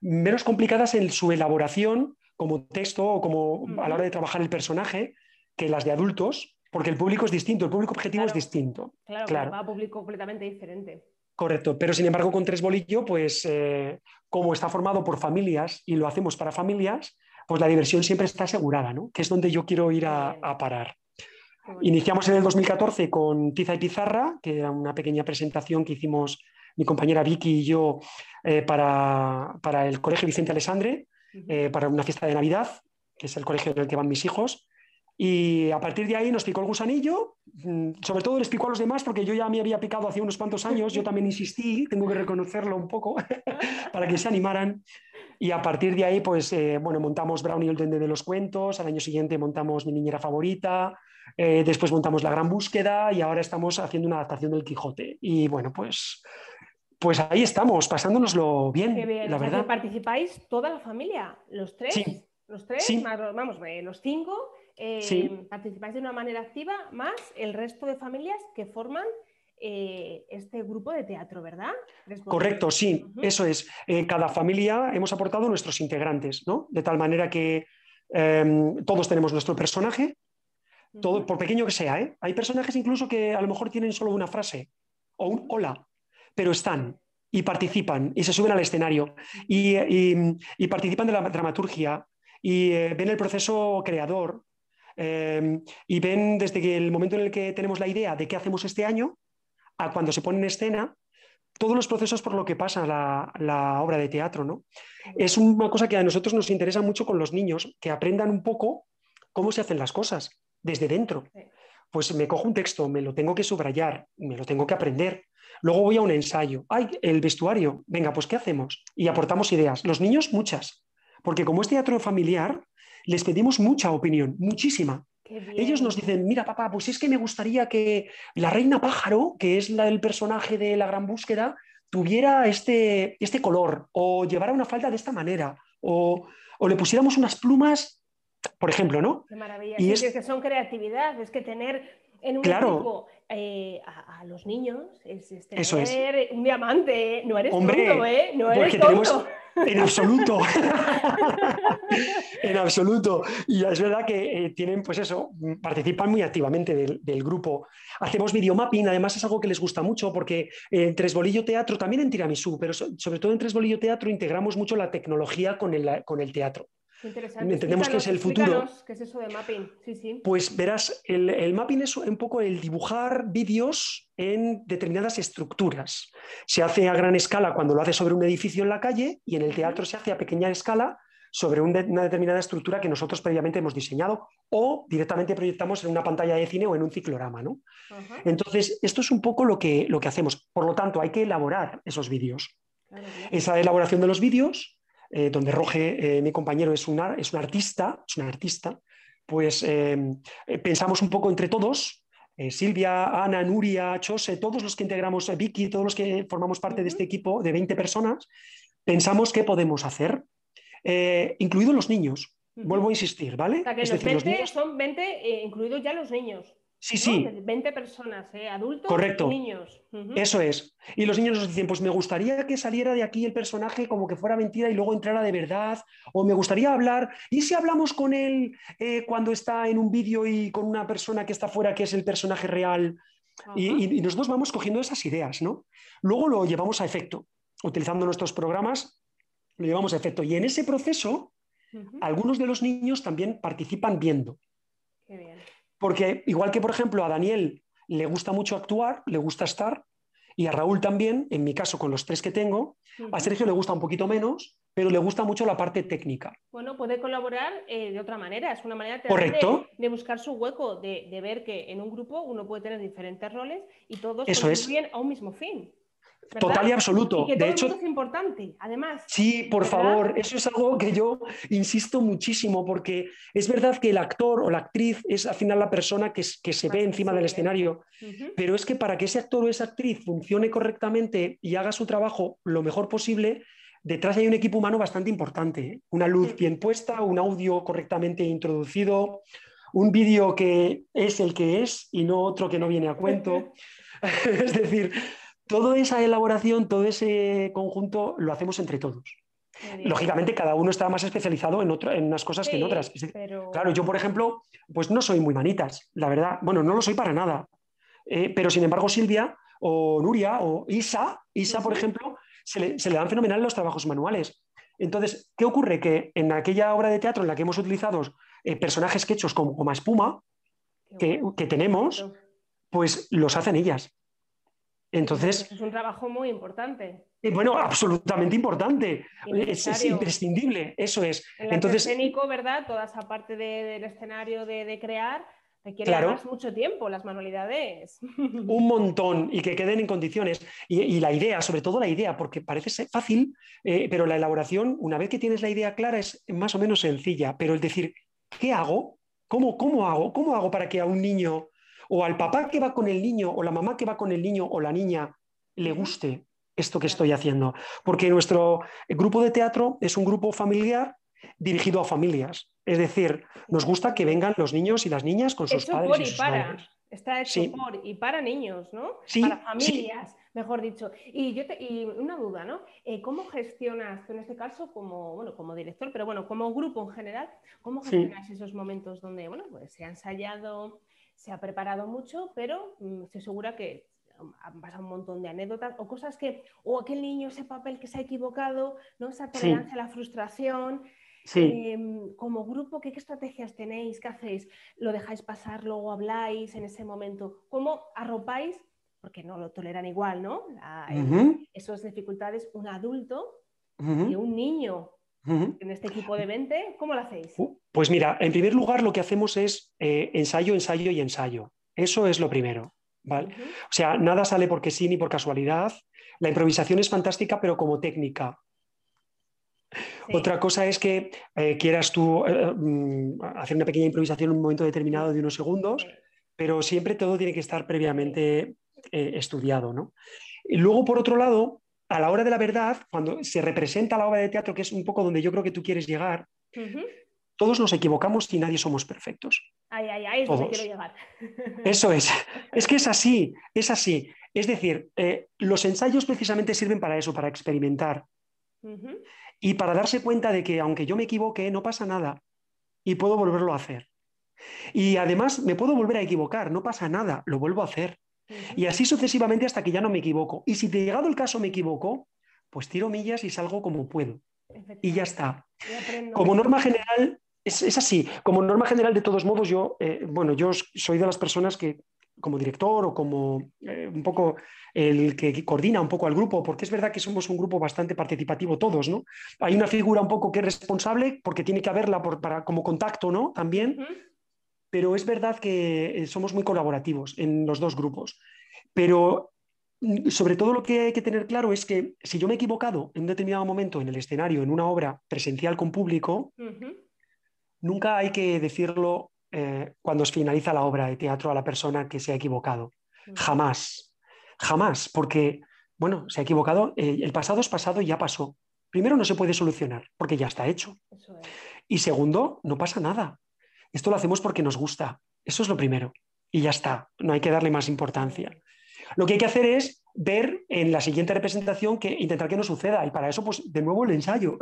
[SPEAKER 3] menos complicadas en su elaboración como texto o como a la hora de trabajar el personaje que las de adultos, porque el público es distinto, el público objetivo es distinto.
[SPEAKER 2] Claro, claro. va a público completamente diferente.
[SPEAKER 3] Correcto, pero sin embargo con Tres Bolillo, pues eh, como está formado por familias y lo hacemos para familias, pues la diversión siempre está asegurada, ¿no? que es donde yo quiero ir a, parar. Iniciamos en el 2014 con Tiza y Pizarra, que era una pequeña presentación que hicimos mi compañera Vicky y yo eh, para, el Colegio Vicente Alessandre, eh, para una fiesta de Navidad, que es el colegio en el que van mis hijos. Y a partir de ahí nos picó el gusanillo, mm, sobre todo les picó a los demás porque yo ya me había picado hace unos cuantos años, yo también insistí, tengo que reconocerlo un poco, para que se animaran. Y a partir de ahí, pues, eh, bueno, montamos Brownie el Duende de los Cuentos, al año siguiente montamos Mi Niñera Favorita, eh, después montamos La Gran Búsqueda y ahora estamos haciendo una adaptación del Quijote. Y bueno, pues, pues ahí estamos, pasándonoslo bien, bien. la verdad.
[SPEAKER 2] participáis toda la familia, los tres,
[SPEAKER 3] sí.
[SPEAKER 2] los tres, vamos, eh, los cinco eh, participáis de una manera activa, más el resto de familias que forman eh, este grupo de teatro, ¿verdad?
[SPEAKER 3] Correcto, sí, eso es. Eh, cada familia hemos aportado nuestros integrantes, ¿no? De tal manera que em, todos tenemos nuestro personaje, todo, por pequeño que sea, ¿eh? Hay personajes incluso que a lo mejor tienen solo una frase o un hola, pero están y participan y se suben al escenario y participan de la dramaturgia y ven el proceso creador em, y ven desde que el momento en el que tenemos la idea de qué hacemos este año a cuando se pone en escena todos los procesos por lo que pasa la, obra de teatro. ¿no? Es una cosa que a nosotros nos interesa mucho con los niños, que aprendan un poco cómo se hacen las cosas desde dentro. Pues me cojo un texto, me lo tengo que subrayar, me lo tengo que aprender. Luego voy a un ensayo. ¡Ay, el vestuario! Venga, pues ¿qué hacemos? Y aportamos ideas. Los niños, muchas. Porque como es teatro familiar, les pedimos mucha opinión, muchísima. Ellos nos dicen, mira papá, pues es que me gustaría que la reina pájaro, que es la, el personaje de la gran búsqueda, tuviera este, este color o llevara una falda de esta manera o, le pusiéramos unas plumas, por ejemplo, ¿no?
[SPEAKER 2] Qué maravilla. Y es... que son creatividad, es que tener en un claro. Eh, a, los niños es, tener un diamante, no eres tonto, ¿eh? No eres tonto.
[SPEAKER 3] En absoluto. en absoluto. Y es verdad que eh, tienen, pues eso, participan muy activamente del, grupo. Hacemos videomapping, además es algo que les gusta mucho porque en Tresbolillo Teatro, también en Tiramisú, pero sobre todo en Tresbolillo Teatro integramos mucho la tecnología con el, con el teatro.
[SPEAKER 2] Interesante.
[SPEAKER 3] Entendemos que es el futuro.
[SPEAKER 2] ¿Qué es eso de mapping? Sí, sí.
[SPEAKER 3] Pues verás, el, el, mapping es un poco el dibujar vídeos en determinadas estructuras. Se hace a gran escala cuando lo hace sobre un edificio en la calle y en el teatro se hace a pequeña escala sobre una determinada estructura que nosotros previamente hemos diseñado o directamente proyectamos en una pantalla de cine o en un ciclorama. ¿no? Entonces, esto es un poco lo que, lo que hacemos. Por lo tanto, hay que elaborar esos vídeos. Esa elaboración de los vídeos eh, donde Roge, eh, mi compañero, es, una, es un artista, es un artista, pues eh, pensamos un poco entre todos, Silvia, Ana, Nuria, Chose, todos los que integramos, Vicky, todos los que formamos parte de este equipo de 20 personas, pensamos qué podemos hacer, incluidos los niños. Vuelvo a insistir, ¿vale?
[SPEAKER 2] es decir, los niños... son 20, incluidos ya los niños.
[SPEAKER 3] Sí, sí.
[SPEAKER 2] 20 personas, ¿eh? adultos
[SPEAKER 3] Correcto.
[SPEAKER 2] y niños.
[SPEAKER 3] Eso es. Y los niños nos dicen, pues me gustaría que saliera de aquí el personaje como que fuera mentira y luego entrara de verdad, o me gustaría hablar, ¿y si hablamos con él eh, cuando está en un vídeo y con una persona que está fuera que es el personaje real? Y, nosotros vamos cogiendo esas ideas, ¿no? Luego lo llevamos a efecto. Utilizando nuestros programas, lo llevamos a efecto. Y en ese proceso, algunos de los niños también participan viendo.
[SPEAKER 2] Qué bien.
[SPEAKER 3] Porque igual que, por ejemplo, a Daniel le gusta mucho actuar, le gusta estar, y a Raúl también, en mi caso con los tres que tengo, a Sergio le gusta un poquito menos, pero le gusta mucho la parte técnica.
[SPEAKER 2] Bueno, puede colaborar eh, de otra manera, es una manera
[SPEAKER 3] de,
[SPEAKER 2] de, buscar su hueco, de, ver que en un grupo uno puede tener diferentes roles y todos
[SPEAKER 3] Eso
[SPEAKER 2] contribuyen a un mismo fin.
[SPEAKER 3] Total y absoluto.
[SPEAKER 2] Y
[SPEAKER 3] de hecho,
[SPEAKER 2] es importante, además.
[SPEAKER 3] Sí, por favor, eso es algo que yo insisto muchísimo, porque es verdad que el actor o la actriz es al final la persona que, que se ve encima del escenario, pero es que para que ese actor o esa actriz funcione correctamente y haga su trabajo lo mejor posible, detrás hay un equipo humano bastante importante. ¿eh? Una luz bien puesta, un audio correctamente introducido, un vídeo que es el que es y no otro que no viene a cuento. es decir, toda esa elaboración, todo ese conjunto lo hacemos entre todos. Lógicamente, cada uno está más especializado en, en unas cosas que en otras. Claro, yo, por ejemplo, pues no soy muy manitas, la verdad. Bueno, no lo soy para nada. Eh, pero, sin embargo, Silvia o Nuria o Isa, Isa, por ejemplo, se le, dan fenomenal los trabajos manuales. Entonces, ¿qué ocurre? Que en aquella obra de teatro en la que hemos utilizado eh, personajes que hechos como, como espuma, que, que, tenemos, pues los hacen ellas. Entonces.
[SPEAKER 2] Es un trabajo muy importante.
[SPEAKER 3] Eh, bueno, absolutamente importante. Es, imprescindible, eso es.
[SPEAKER 2] El Entonces, escénico, ¿verdad? Toda esa parte del escenario de, crear requiere mucho tiempo las manualidades.
[SPEAKER 3] Un montón y que queden en condiciones. Y, la idea, sobre todo la idea, porque parece ser fácil, eh, pero la elaboración, una vez que tienes la idea clara, es más o menos sencilla. Pero el decir, ¿qué hago? ¿Cómo, cómo hago? ¿Cómo hago para que a un niño o al papá que va con el niño o la mamá que va con el niño o la niña le guste esto que estoy haciendo. Porque nuestro grupo de teatro es un grupo familiar dirigido a familias. Es decir, nos gusta que vengan los niños y las niñas con sus padres. y, sus para.
[SPEAKER 2] Está hecho por y para niños, ¿no? para familias, mejor dicho. Y, yo y una duda, ¿no? Eh, ¿Cómo gestionas, en este caso, como, bueno, como director, pero bueno, como grupo en general, cómo gestionas esos momentos donde, bueno, pues se ha ensayado, se ha preparado mucho, pero mm, estoy segura que han pasado un montón de anécdotas o cosas que, o aquel niño, ese papel que se ha equivocado, ¿no? esa tolerancia a la frustración. Em, como grupo, ¿qué, estrategias tenéis? ¿Qué hacéis? ¿Lo dejáis pasar, luego habláis en ese momento? ¿Cómo arropáis? Porque no lo toleran igual, ¿no? esas dificultades, un adulto y un niño en este equipo de 20, ¿cómo lo hacéis? Uh,
[SPEAKER 3] pues mira, en primer lugar lo que hacemos es eh, ensayo, ensayo y ensayo. Eso es lo primero. ¿vale? O sea, nada sale porque sí ni por casualidad. La improvisación es fantástica, pero como técnica. Otra cosa es que eh, quieras tú eh, mm, hacer una pequeña improvisación en un momento determinado de unos segundos, pero siempre todo tiene que estar previamente estudiado. ¿no? Y luego, por otro lado, a la hora de la verdad, cuando se representa la obra de teatro, que es un poco donde yo creo que tú quieres llegar, todos nos equivocamos y nadie somos perfectos.
[SPEAKER 2] Ay, ay, ay, es donde quiero llegar.
[SPEAKER 3] Eso es. Es que es así, es así. Es decir, eh, los ensayos precisamente sirven para eso, para experimentar. Y para darse cuenta de que aunque yo me equivoque, no pasa nada y puedo volverlo a hacer. Y además me puedo volver a equivocar, no pasa nada, lo vuelvo a hacer. Y así sucesivamente hasta que ya no me equivoco. Y si de llegado el caso me equivoco, pues tiro millas y salgo como puedo. Y ya está. Como norma general, es, así. Como norma general, de todos modos, yo, eh, bueno, yo soy de las personas que, como director o como eh, un poco el que coordina un poco al grupo, porque es verdad que somos un grupo bastante participativo todos, ¿no? Hay una figura un poco que es responsable porque tiene que haberla para, como contacto, ¿no? También pero es verdad que eh, somos muy colaborativos en los dos grupos. Pero mm, sobre todo lo que hay que tener claro es que si yo me he equivocado en un determinado momento en el escenario, en una obra presencial con público, nunca hay que decirlo eh, cuando se finaliza la obra de teatro a la persona que se ha equivocado. Jamás, jamás, porque, bueno, se ha equivocado, eh, el pasado es pasado y ya pasó. Primero, no se puede solucionar porque ya está hecho. Y segundo, no pasa nada. Esto lo hacemos porque nos gusta. Eso es lo primero. Y ya está. No hay que darle más importancia. Lo que hay que hacer es ver en la siguiente representación que intentar que no suceda. Y para eso, pues, de nuevo el ensayo.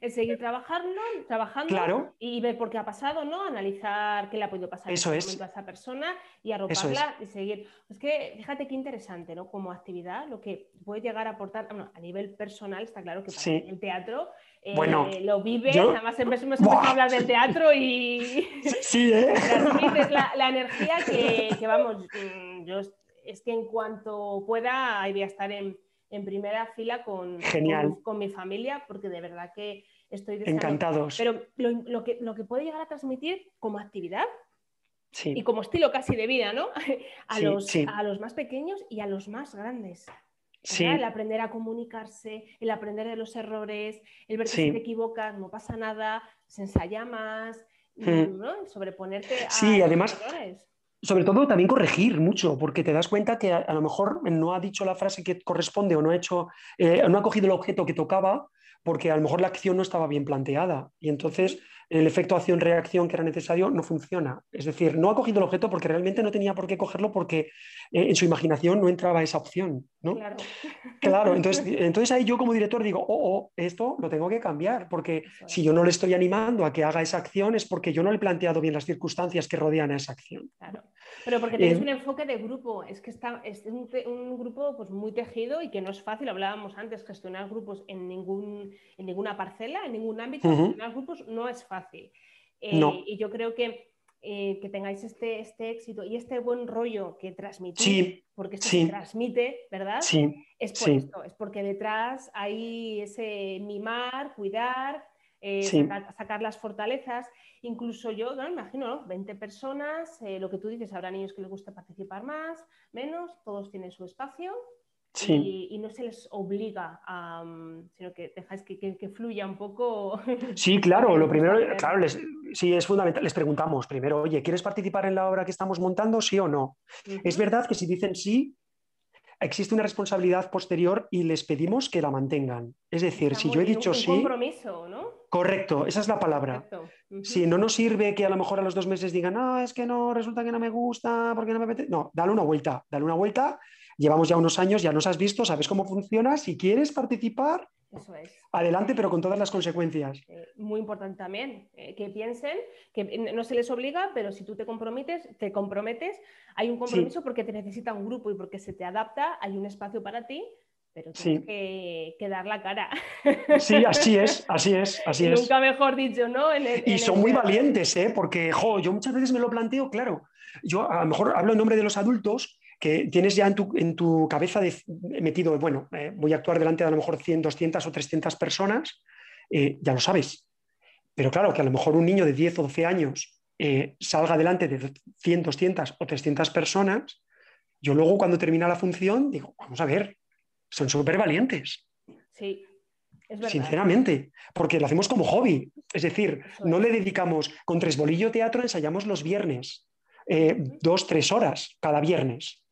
[SPEAKER 2] Es, seguir trabajando, trabajando y ver por qué ha pasado, ¿no? Analizar qué le ha podido pasar
[SPEAKER 3] eso
[SPEAKER 2] a esa persona y arroparla y seguir. Es que fíjate qué interesante, ¿no? Como actividad, lo que puede llegar a aportar, a nivel personal, está claro que para el teatro eh, bueno, lo vive, además hemos empezado a hablar del teatro y
[SPEAKER 3] sí, ¿eh?
[SPEAKER 2] la, la, energía que, que, vamos, mm, yo es que en cuanto pueda, voy a estar en, primera fila con, con, mi familia, porque de verdad que estoy
[SPEAKER 3] encantados.
[SPEAKER 2] Pero lo, que, lo que puede llegar a transmitir como actividad y como estilo casi de vida, ¿no? A, los, a los más pequeños y a los más grandes. El aprender a comunicarse, el aprender de los errores, el ver que si te equivocas no pasa nada, se ensaya más, hmm. ¿no? sobreponerte a
[SPEAKER 3] sí, además, errores sobre todo también corregir mucho, porque te das cuenta que a, lo mejor no ha dicho la frase que corresponde o no ha hecho, eh, no ha cogido el objeto que tocaba, porque a lo mejor la acción no estaba bien planteada. Y entonces el efecto acción-reacción que era necesario no funciona. Es decir, no ha cogido el objeto porque realmente no tenía por qué cogerlo porque eh, en su imaginación no entraba esa opción. ¿no?
[SPEAKER 2] Claro.
[SPEAKER 3] claro, entonces, entonces ahí yo como director digo, oh, oh, esto lo tengo que cambiar, porque si yo no le estoy animando a que haga esa acción es porque yo no le he planteado bien las circunstancias que rodean a esa acción.
[SPEAKER 2] Claro, pero porque tienes eh, un enfoque de grupo, es que está, es un, grupo pues, muy tejido y que no es fácil, hablábamos antes, gestionar grupos en, ningún, en ninguna parcela, en ningún ámbito, gestionar grupos no es fácil eh, y yo creo que, eh, que tengáis este, este éxito y este buen rollo que transmitís, porque esto se transmite, ¿verdad? Es por esto, es porque detrás hay ese mimar, cuidar, eh, sacar, las fortalezas. Incluso yo, ¿no? imagino, 20 personas, lo que tú dices, habrá niños que les gusta participar más, menos, todos tienen su espacio y, no se les obliga, a, sino que dejáis que, fluya un poco.
[SPEAKER 3] Sí, claro, lo primero, claro, les, sí, es fundamental. Les preguntamos primero, oye, ¿quieres participar en la obra que estamos montando, sí o no? Es verdad que si dicen sí, existe una responsabilidad posterior y les pedimos que la mantengan. Es decir, si yo he dicho sí.
[SPEAKER 2] compromiso, ¿no?
[SPEAKER 3] Correcto, esa es la palabra. Si no nos sirve que a lo mejor a los dos meses digan, no, es que no, resulta que no me gusta, porque no me apetece. No, dale una vuelta, dale una vuelta llevamos ya unos años, ya nos has visto, sabes cómo funciona, si quieres participar, adelante, pero con todas las consecuencias.
[SPEAKER 2] Eh, muy importante también eh, que piensen que no se les obliga, pero si tú te comprometes, te comprometes, hay un compromiso porque te necesita un grupo y porque se te adapta, hay un espacio para ti pero tienes que, dar la cara.
[SPEAKER 3] Sí, así es, así es, así es.
[SPEAKER 2] Nunca mejor dicho, ¿no?
[SPEAKER 3] y son muy valientes, ¿eh? Porque, jo, yo muchas veces me lo planteo, claro, yo a lo mejor hablo en nombre de los adultos que tienes ya en tu, en tu cabeza metido, bueno, eh, voy a actuar delante de a lo mejor 100, 200 o 300 personas, eh, ya lo sabes. Pero claro, que a lo mejor un niño de 10 o 12 años eh, salga delante de 100, 200 o 300 personas, yo luego cuando termina la función digo, vamos a ver, son súper valientes.
[SPEAKER 2] Sí.
[SPEAKER 3] Sinceramente, porque lo hacemos como hobby. Es decir, no le dedicamos con tres bolillo teatro, ensayamos los viernes, eh, dos, tres horas cada viernes.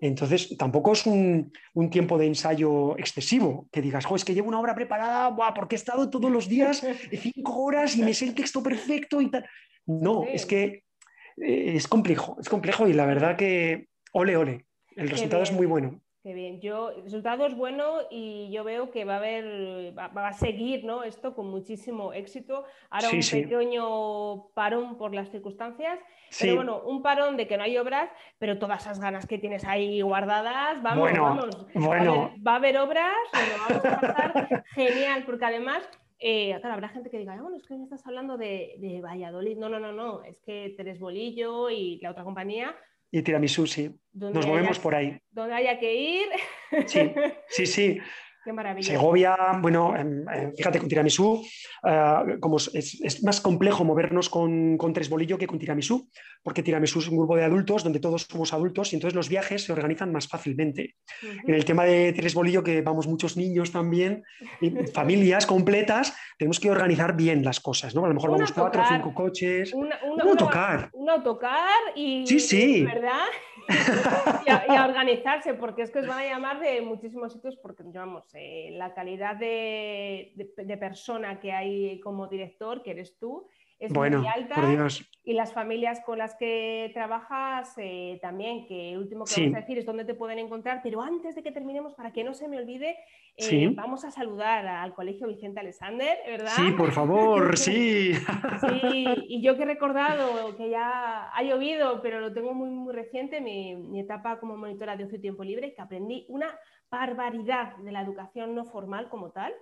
[SPEAKER 3] Entonces, tampoco es un, tiempo de ensayo excesivo, que digas, es que llevo una obra preparada, Buah, porque he estado todos los días cinco horas y me sé el texto perfecto y tal. No, es que eh, es complejo, es complejo y la verdad que, ole, ole, el resultado es muy bueno.
[SPEAKER 2] Qué bien, yo, el resultado es bueno y yo veo que va a haber, va, a seguir ¿no? esto con muchísimo éxito. Ahora un pequeño parón por las circunstancias, pero bueno, un parón de que no hay obras, pero todas esas ganas que tienes ahí guardadas, vamos, vamos.
[SPEAKER 3] Bueno.
[SPEAKER 2] Va, a haber, obras, vamos a pasar genial, porque además eh, claro, habrá gente que diga, bueno, es que me estás hablando de, de, Valladolid. No, no, no, no, es que Teres Bolillo y la otra compañía
[SPEAKER 3] y tiramisú, sí. Nos movemos por ahí.
[SPEAKER 2] Donde haya que ir.
[SPEAKER 3] Sí, sí, sí.
[SPEAKER 2] Qué maravilla.
[SPEAKER 3] Segovia, bueno, em, em, fíjate con tiramisú, eh, como es, más complejo movernos con, con, tres bolillo que con tiramisú, porque tiramisú es un grupo de adultos donde todos somos adultos y entonces los viajes se organizan más fácilmente. En el tema de tres bolillo, que vamos muchos niños también, y familias completas, tenemos que organizar bien las cosas, ¿no? A lo mejor vamos cuatro o cinco coches.
[SPEAKER 2] un autocar. Un autocar y.
[SPEAKER 3] Sí, sí.
[SPEAKER 2] ¿Verdad? Y, a, organizarse, porque es que os van a llamar de muchísimos sitios, porque vamos, eh, la calidad de, persona que hay como director, que eres tú, es muy alta. Y las familias con las que trabajas eh, también, que el último que vamos a decir es dónde te pueden encontrar, pero antes de que terminemos, para que no se me olvide, eh, vamos a saludar al Colegio Vicente Alexander, ¿verdad?
[SPEAKER 3] Sí, por favor, sí.
[SPEAKER 2] sí, y yo que he recordado que ya ha llovido, pero lo tengo muy, muy reciente, mi, mi etapa como monitora de ocio y tiempo libre, que aprendí una barbaridad de la educación no formal como tal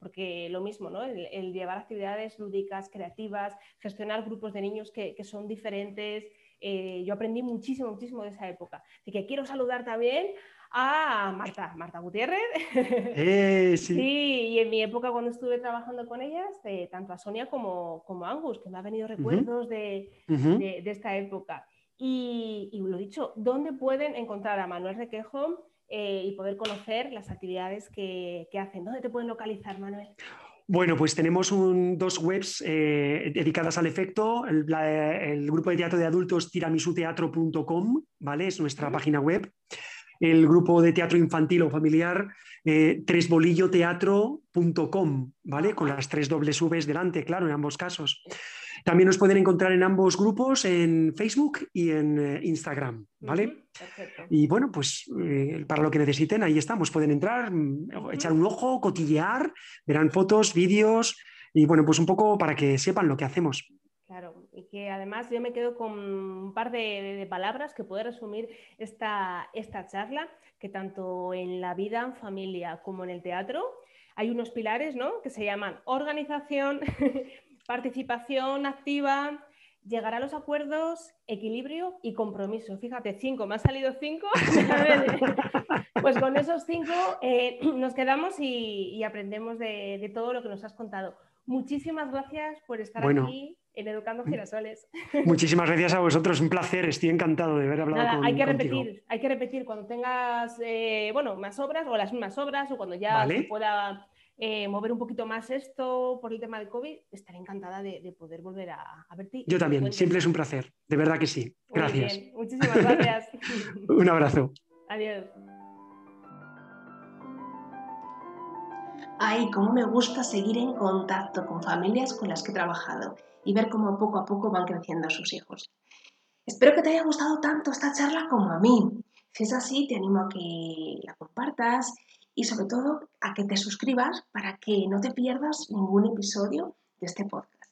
[SPEAKER 2] porque lo mismo, ¿no? El, llevar actividades lúdicas, creativas, gestionar grupos de niños que, son diferentes. Eh, yo aprendí muchísimo, muchísimo de esa época. Así que quiero saludar también a Marta, Marta Gutiérrez.
[SPEAKER 3] Eh, sí.
[SPEAKER 2] sí. y en mi época cuando estuve trabajando con ellas, tanto a Sonia como, como a Angus, que me ha venido recuerdos de, esta época. Y, y, lo dicho, ¿dónde pueden encontrar a Manuel Requejo eh, y poder conocer las actividades que, hacen. ¿Dónde te pueden localizar, Manuel?
[SPEAKER 3] Bueno, pues tenemos dos webs eh, dedicadas al efecto. El, grupo de teatro de adultos tiramisuteatro.com, ¿vale? Es nuestra página web. El grupo de teatro infantil o familiar eh, tresbolilloteatro.com, ¿vale? Con las tres dobles Vs delante, claro, en ambos casos. También nos pueden encontrar en ambos grupos, en Facebook y en eh, Instagram, ¿vale? Y bueno, pues eh, para lo que necesiten, ahí estamos. Pueden entrar, mm, echar un ojo, cotillear, verán fotos, vídeos y bueno, pues un poco para que sepan lo que hacemos.
[SPEAKER 2] Claro, y que además yo me quedo con un par de, palabras que puede resumir esta, esta charla, que tanto en la vida en familia como en el teatro hay unos pilares ¿no? que se llaman organización, participación activa, llegar a los acuerdos, equilibrio y compromiso. Fíjate, cinco, me han salido cinco. pues con esos cinco eh, nos quedamos y, aprendemos de, todo lo que nos has contado. Muchísimas gracias por estar aquí en Educando Girasoles.
[SPEAKER 3] Muchísimas gracias a vosotros, un placer, estoy encantado de haber hablado
[SPEAKER 2] Nada, hay que repetir, hay que repetir cuando tengas, eh, bueno, más obras o las mismas obras o cuando ya se pueda eh, mover un poquito más esto por el tema del COVID, estaré encantada de, poder volver a, verte.
[SPEAKER 3] Yo también, siempre es un placer, de verdad que sí. Gracias.
[SPEAKER 2] Muchísimas gracias.
[SPEAKER 3] un abrazo.
[SPEAKER 2] Adiós.
[SPEAKER 4] Ay, cómo me gusta seguir en contacto con familias con las que he trabajado y ver cómo poco a poco van creciendo sus hijos. Espero que te haya gustado tanto esta charla como a mí. Si es así, te animo a que la compartas y sobre todo a que te suscribas para que no te pierdas ningún episodio de este podcast.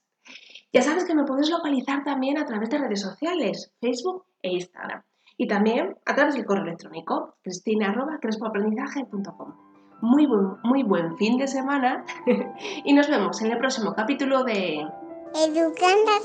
[SPEAKER 4] Ya sabes que me puedes localizar también a través de redes sociales, Facebook e Instagram. Y también a través del correo electrónico, cristina.crespoaprendizaje.com.
[SPEAKER 2] muy buen, muy buen fin de semana y nos vemos en el próximo capítulo de
[SPEAKER 5] Educando a